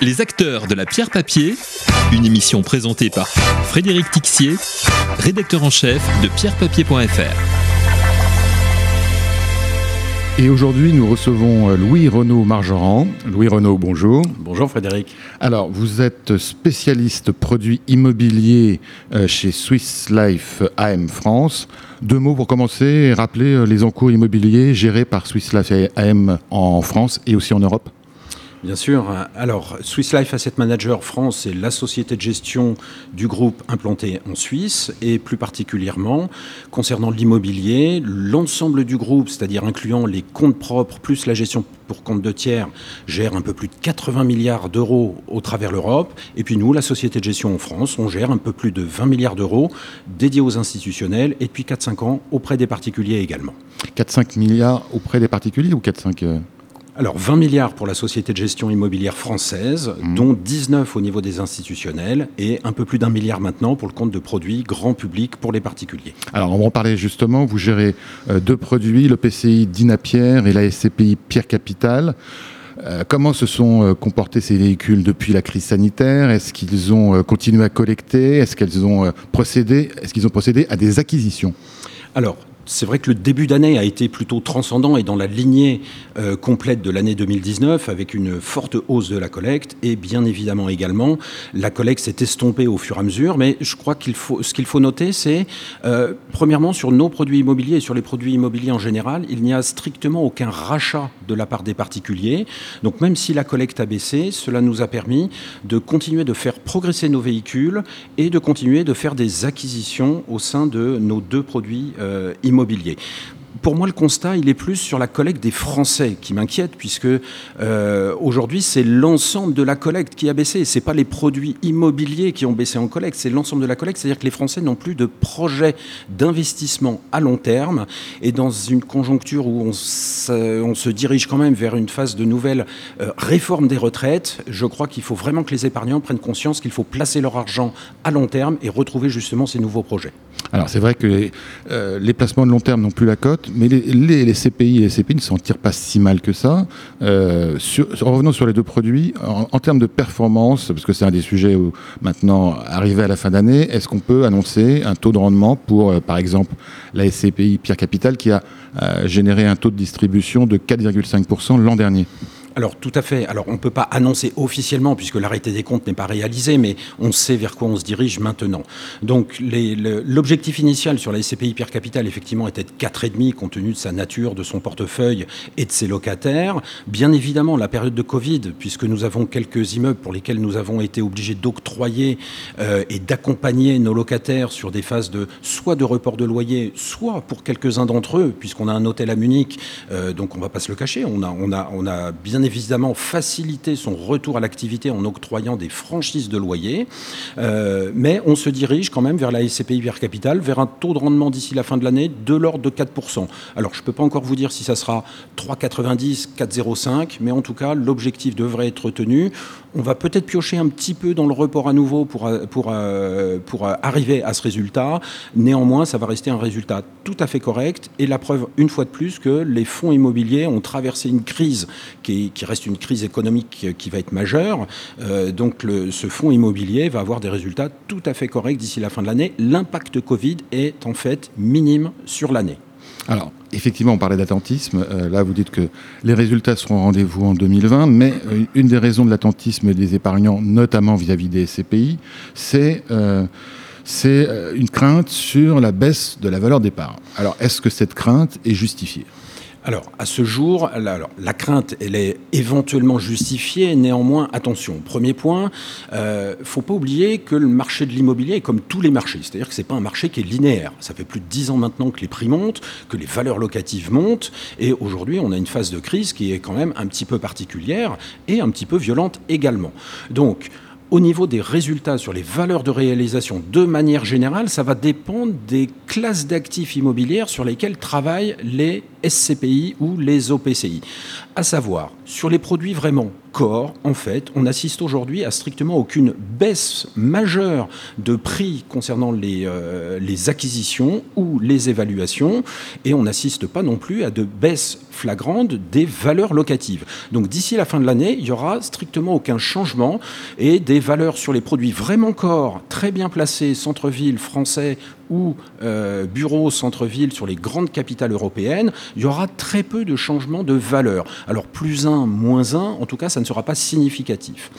Les acteurs de la pierre papier, une émission présentée par Frédéric Tixier, rédacteur en chef de pierrepapier.fr. Et aujourd'hui, nous recevons euh, Louis Renaud Margeran. Louis Renaud, bonjour. Bonjour Frédéric. Alors, vous êtes spécialiste produits immobiliers euh, chez Swiss Life AM France. Deux mots pour commencer, rappeler euh, les encours immobiliers gérés par Swiss Life AM en France et aussi en Europe. Bien sûr. Alors, Swiss Life Asset Manager France est la société de gestion du groupe implanté en Suisse et plus particulièrement concernant l'immobilier, l'ensemble du groupe, c'est-à-dire incluant les comptes propres plus la gestion pour compte de tiers, gère un peu plus de 80 milliards d'euros au travers l'Europe. Et puis nous, la société de gestion en France, on gère un peu plus de 20 milliards d'euros dédiés aux institutionnels et depuis 4-5 ans auprès des particuliers également. 4-5 milliards auprès des particuliers ou 4-5 alors 20 milliards pour la société de gestion immobilière française, mmh. dont 19 au niveau des institutionnels et un peu plus d'un milliard maintenant pour le compte de produits grand public pour les particuliers. Alors on va en parler justement, vous gérez euh, deux produits, le PCI Dina Pierre et la SCPI Pierre Capital. Euh, comment se sont euh, comportés ces véhicules depuis la crise sanitaire? Est-ce qu'ils ont continué à collecter? Est-ce qu'ils ont procédé Est-ce qu'ils ont procédé à des acquisitions? Alors, c'est vrai que le début d'année a été plutôt transcendant et dans la lignée euh, complète de l'année 2019 avec une forte hausse de la collecte et bien évidemment également la collecte s'est estompée au fur et à mesure. Mais je crois qu'il faut ce qu'il faut noter c'est euh, premièrement sur nos produits immobiliers et sur les produits immobiliers en général il n'y a strictement aucun rachat de la part des particuliers. Donc même si la collecte a baissé cela nous a permis de continuer de faire progresser nos véhicules et de continuer de faire des acquisitions au sein de nos deux produits euh, immobiliers pour moi, le constat, il est plus sur la collecte des Français qui m'inquiète, puisque euh, aujourd'hui, c'est l'ensemble de la collecte qui a baissé. Ce n'est pas les produits immobiliers qui ont baissé en collecte, c'est l'ensemble de la collecte. C'est-à-dire que les Français n'ont plus de projet d'investissement à long terme. Et dans une conjoncture où on se, dirige quand même vers une phase de nouvelle euh, réforme des retraites, je crois qu'il faut vraiment que les épargnants prennent conscience qu'il faut placer leur argent à long terme et retrouver justement ces nouveaux projets. Alors c'est vrai que les, euh, les placements de long terme n'ont plus la cote mais les, CPI et les CPI ne s'en tirent pas si mal que ça. Euh, sur, revenons sur les deux produits, en, termes de performance, parce que c'est un des sujets où maintenant, arrivé à la fin d'année, est-ce qu'on peut annoncer un taux de rendement pour, euh, par exemple, la SCPI Pierre Capital qui a euh, généré un taux de distribution de 4,5% l'an dernier? Alors tout à fait. Alors on ne peut pas annoncer officiellement puisque l'arrêté des comptes n'est pas réalisé, mais on sait vers quoi on se dirige maintenant. Donc l'objectif initial sur la SCPI Pierre Capital effectivement était de 4,5 compte tenu de sa nature, de son portefeuille et de ses locataires. Bien évidemment la période de Covid, puisque nous avons quelques immeubles pour lesquels nous avons été obligés d'octroyer euh, et d'accompagner nos locataires sur des phases de soit de report de loyer, soit pour quelques-uns d'entre eux, puisqu'on a un hôtel à Munich, euh, donc on ne va pas se le cacher, on a, on a, bien évidemment faciliter son retour à l'activité en octroyant des franchises de loyer. Euh, mais on se dirige quand même vers la SCPI vers Capital, vers un taux de rendement d'ici la fin de l'année de l'ordre de 4%. Alors je ne peux pas encore vous dire si ça sera 3,90, 4,05, mais en tout cas l'objectif devrait être tenu. On va peut-être piocher un petit peu dans le report à nouveau pour, pour, euh, pour arriver à ce résultat. Néanmoins, ça va rester un résultat tout à fait correct. Et la preuve, une fois de plus, que les fonds immobiliers ont traversé une crise qui, qui reste une crise économique qui va être majeure. Euh, donc ce fonds immobilier va avoir des résultats tout à fait corrects d'ici la fin de l'année. L'impact Covid est en fait minime sur l'année. Alors, effectivement, on parlait d'attentisme. Euh, là, vous dites que les résultats seront au rendez-vous en 2020, mais euh, une des raisons de l'attentisme des épargnants, notamment vis-à-vis des CPI, c'est c'est une crainte sur la baisse de la valeur des parts. Alors, est-ce que cette crainte est justifiée? Alors, à ce jour, la, crainte, elle est éventuellement justifiée. Néanmoins, attention, premier point, il euh, ne faut pas oublier que le marché de l'immobilier est comme tous les marchés. C'est-à-dire que ce n'est pas un marché qui est linéaire. Ça fait plus de dix ans maintenant que les prix montent, que les valeurs locatives montent. Et aujourd'hui, on a une phase de crise qui est quand même un petit peu particulière et un petit peu violente également. Donc, au niveau des résultats sur les valeurs de réalisation, de manière générale, ça va dépendre des classes d'actifs immobilières sur lesquelles travaillent les SCPI ou les OPCI. À savoir, sur les produits vraiment corps, en fait, on assiste aujourd'hui à strictement aucune baisse majeure de prix concernant les, euh, acquisitions ou les évaluations, et on n'assiste pas non plus à de baisse flagrante des valeurs locatives. Donc d'ici la fin de l'année, il y aura strictement aucun changement et des valeurs sur les produits vraiment corps, très bien placés, centre-ville français ou euh, bureaux centre-ville sur les grandes capitales européennes, il y aura très peu de changements de valeur. Alors plus un, moins un, en tout cas, ça ne sera pas significatif.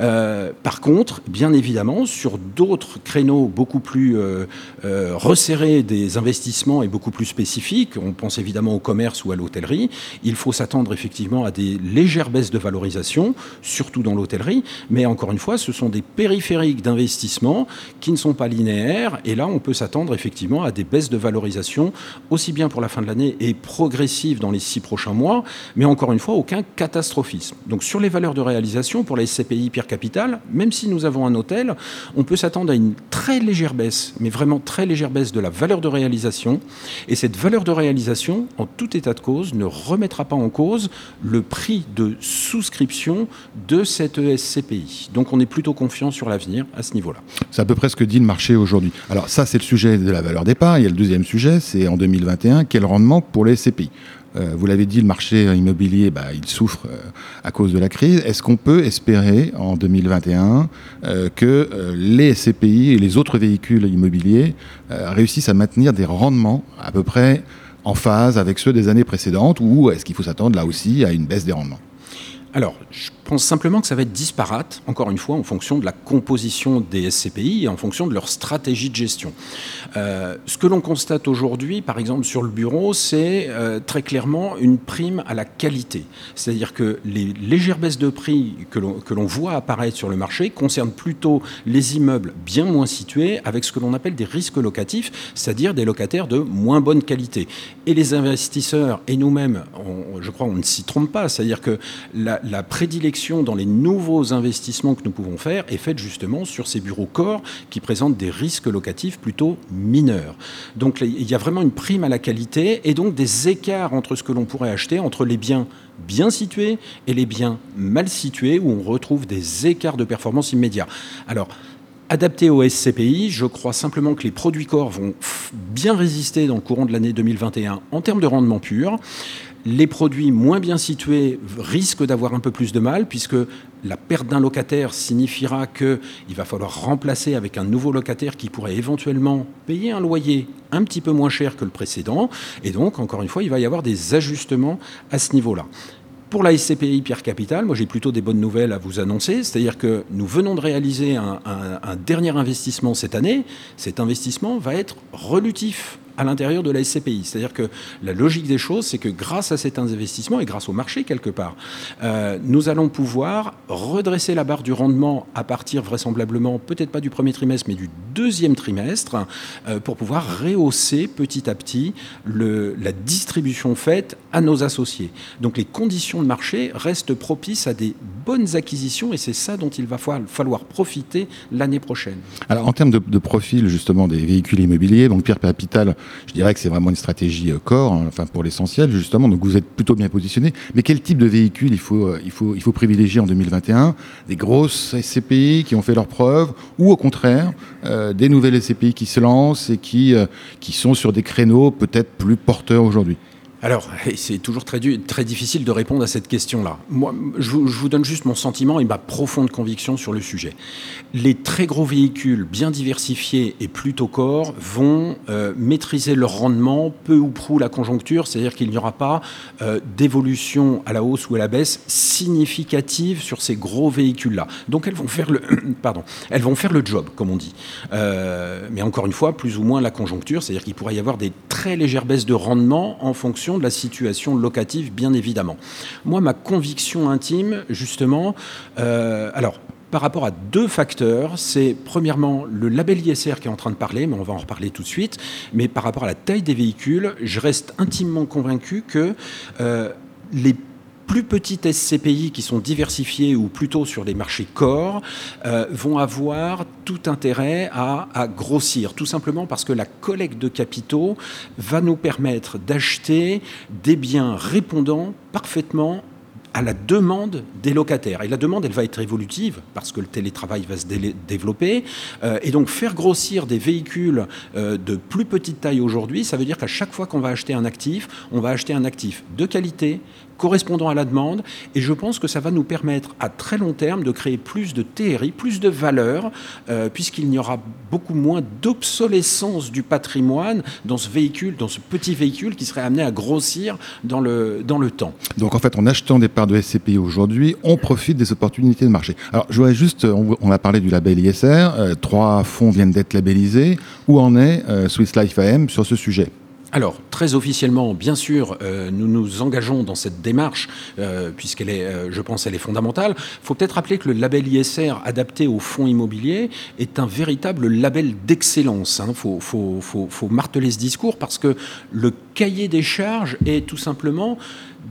Euh, par contre, bien évidemment, sur d'autres créneaux beaucoup plus euh, resserrés des investissements et beaucoup plus spécifiques, on pense évidemment au commerce ou à l'hôtellerie, il faut s'attendre effectivement à des légères baisses de valorisation, surtout dans l'hôtellerie, mais encore une fois, ce sont des périphériques d'investissement qui ne sont pas linéaires, et là, on peut s'attendre effectivement à des baisses de valorisation, aussi bien pour la fin de l'année et progressives dans les six prochains mois, mais encore une fois, aucun catastrophisme. Donc sur les valeurs de réalisation, pour les SCPI Pierre Capital, même si nous avons un hôtel, on peut s'attendre à une très légère baisse, mais vraiment très légère baisse de la valeur de réalisation. Et cette valeur de réalisation, en tout état de cause, ne remettra pas en cause le prix de souscription de cette SCPI. Donc on est plutôt confiant sur l'avenir à ce niveau-là. C'est à peu près ce que dit le marché aujourd'hui. Alors ça, c'est le sujet de la valeur départ. Il y a le deuxième sujet, c'est en 2021, quel rendement pour les SCPI euh, vous l'avez dit, le marché immobilier, bah, il souffre euh, à cause de la crise. Est-ce qu'on peut espérer en 2021 euh, que les SCPI et les autres véhicules immobiliers réussissent à maintenir des rendements à peu près en phase avec ceux des années précédentes ou est-ce qu'il faut s'attendre là aussi à une baisse des rendements? Alors, je pense simplement que ça va être disparate, encore une fois, en fonction de la composition des SCPI et en fonction de leur stratégie de gestion. Euh, ce que l'on constate aujourd'hui, par exemple, sur le bureau, c'est euh, très clairement une prime à la qualité. C'est-à-dire que les légères baisses de prix que l'on voit apparaître sur le marché concernent plutôt les immeubles bien moins situés avec ce que l'on appelle des risques locatifs, c'est-à-dire des locataires de moins bonne qualité. Et les investisseurs et nous-mêmes, je crois, on ne s'y trompe pas. C'est-à-dire que la, prédilection dans les nouveaux investissements que nous pouvons faire est faite justement sur ces bureaux corps qui présentent des risques locatifs plutôt mineurs. Donc il y a vraiment une prime à la qualité et donc des écarts entre ce que l'on pourrait acheter entre les biens bien situés et les biens mal situés où on retrouve des écarts de performance immédiats. Alors, Adapté au SCPI, je crois simplement que les produits corps vont bien résister dans le courant de l'année 2021 en termes de rendement pur les produits moins bien situés risquent d'avoir un peu plus de mal, puisque la perte d'un locataire signifiera qu'il va falloir remplacer avec un nouveau locataire qui pourrait éventuellement payer un loyer un petit peu moins cher que le précédent. Et donc, encore une fois, il va y avoir des ajustements à ce niveau-là. Pour la SCPI Pierre Capital, moi j'ai plutôt des bonnes nouvelles à vous annoncer, c'est-à-dire que nous venons de réaliser un, dernier investissement cette année. Cet investissement va être relutif à l'intérieur de la SCPI. C'est-à-dire que la logique des choses, c'est que grâce à cet investissement et grâce au marché quelque part, euh, nous allons pouvoir redresser la barre du rendement à partir vraisemblablement, peut-être pas du premier trimestre, mais du deuxième trimestre, euh, pour pouvoir rehausser petit à petit la distribution faite à nos associés. Donc les conditions de marché restent propices à des bonnes acquisitions et c'est ça dont il va falloir profiter l'année prochaine. Alors en termes de, de profil justement des véhicules immobiliers, donc Pierre Capital je dirais que c'est vraiment une stratégie euh, corps, hein, enfin pour l'essentiel justement. Donc vous êtes plutôt bien positionné. Mais quel type de véhicule il faut, euh, il faut, il faut privilégier en 2021 Des grosses SCPI qui ont fait leurs preuves, ou au contraire euh, des nouvelles SCPI qui se lancent et qui, qui sont sur des créneaux peut-être plus porteurs aujourd'hui? Alors, c'est toujours très, difficile de répondre à cette question-là. Moi, je vous, donne juste mon sentiment et ma profonde conviction sur le sujet. Les très gros véhicules bien diversifiés et plutôt corps vont euh, maîtriser leur rendement peu ou prou la conjoncture, c'est-à-dire qu'il n'y aura pas euh, d'évolution à la hausse ou à la baisse significative sur ces gros véhicules-là. Donc, elles vont faire le, pardon, elles vont faire le job, comme on dit. Euh, mais encore une fois, plus ou moins la conjoncture, c'est-à-dire qu'il pourrait y avoir des très légères baisses de rendement en fonction de la situation locative, bien évidemment. Moi, ma conviction intime, justement, euh, alors, par rapport à deux facteurs. C'est premièrement le label ISR qui est en train de parler, mais on va en reparler tout de suite. Mais par rapport à la taille des véhicules, je reste intimement convaincu que euh, les plus petites SCPI qui sont diversifiées ou plutôt sur des marchés corps euh, vont avoir tout intérêt à, grossir, tout simplement parce que la collecte de capitaux va nous permettre d'acheter des biens répondant parfaitement à la demande des locataires. Et la demande, elle va être évolutive parce que le télétravail va se développer. Euh, et donc faire grossir des véhicules euh, de plus petite taille aujourd'hui, ça veut dire qu'à chaque fois qu'on va acheter un actif, on va acheter un actif de qualité, correspondant à la demande. Et je pense que ça va nous permettre à très long terme de créer plus de TRI, plus de valeur, euh, puisqu'il n'y aura beaucoup moins d'obsolescence du patrimoine dans ce véhicule, dans ce petit véhicule qui serait amené à grossir dans le, dans le temps. Donc en fait, en achetant des parts de SCPI aujourd'hui, on profite des opportunités de marché. Alors je voudrais juste, on, a parlé du label ISR, euh, trois fonds viennent d'être labellisés. Où en est euh, Swiss Life AM sur ce sujet? Alors, très officiellement, bien sûr, euh, nous nous engageons dans cette démarche, euh, puisqu'elle est, euh, je pense, elle est fondamentale. Il faut peut-être rappeler que le label ISR adapté aux fonds immobiliers est un véritable label d'excellence. Il hein. faut, faut, faut, faut marteler ce discours parce que le cahier des charges est tout simplement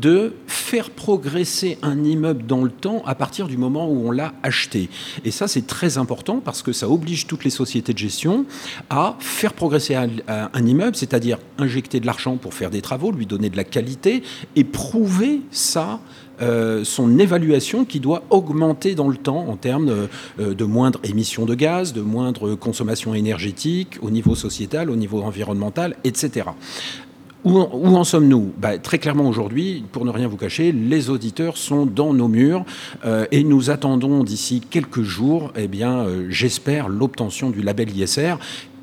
de faire progresser un immeuble dans le temps à partir du moment où on l'a acheté. Et ça, c'est très important parce que ça oblige toutes les sociétés de gestion à faire progresser un, immeuble, c'est-à-dire injecter de l'argent pour faire des travaux, lui donner de la qualité et prouver ça euh, son évaluation qui doit augmenter dans le temps en termes de, euh, de moindre émission de gaz, de moindre consommation énergétique au niveau sociétal, au niveau environnemental, etc. Où en, sommes-nous? Bah, Très clairement aujourd'hui, pour ne rien vous cacher, les auditeurs sont dans nos murs euh, et nous attendons d'ici quelques jours, eh euh, j'espère, l'obtention du label ISR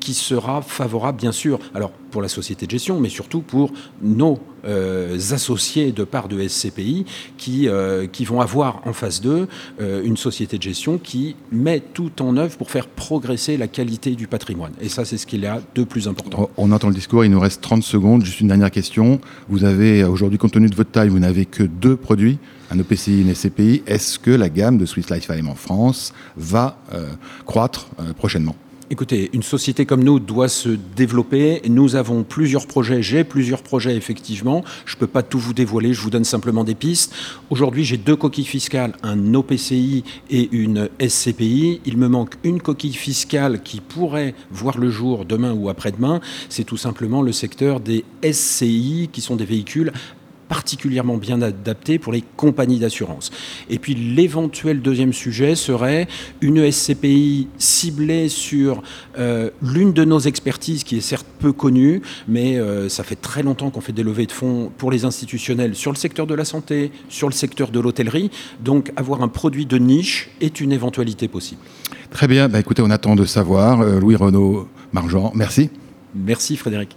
qui sera favorable, bien sûr, alors pour la société de gestion, mais surtout pour nos euh, associés de part de SCPI qui, euh, qui vont avoir en face d'eux euh, une société de gestion qui met tout en œuvre pour faire progresser la qualité du patrimoine. Et ça, c'est ce qu'il y a de plus important. On entend le discours, il nous reste 30 secondes. Juste une dernière question. Vous avez, aujourd'hui, compte tenu de votre taille, vous n'avez que deux produits un EPCI, une SCPI. Est-ce que la gamme de Swiss Life AM en France va croître prochainement? Écoutez, une société comme nous doit se développer. Nous avons plusieurs projets, j'ai plusieurs projets effectivement. Je ne peux pas tout vous dévoiler, je vous donne simplement des pistes. Aujourd'hui, j'ai deux coquilles fiscales, un OPCI et une SCPI. Il me manque une coquille fiscale qui pourrait voir le jour demain ou après-demain. C'est tout simplement le secteur des SCI, qui sont des véhicules particulièrement bien adapté pour les compagnies d'assurance. Et puis l'éventuel deuxième sujet serait une SCPI ciblée sur euh, l'une de nos expertises qui est certes peu connue, mais euh, ça fait très longtemps qu'on fait des levées de fonds pour les institutionnels sur le secteur de la santé, sur le secteur de l'hôtellerie. Donc avoir un produit de niche est une éventualité possible. Très bien, bah, écoutez, on attend de savoir. Euh, Louis Renaud Margent, merci. Merci Frédéric.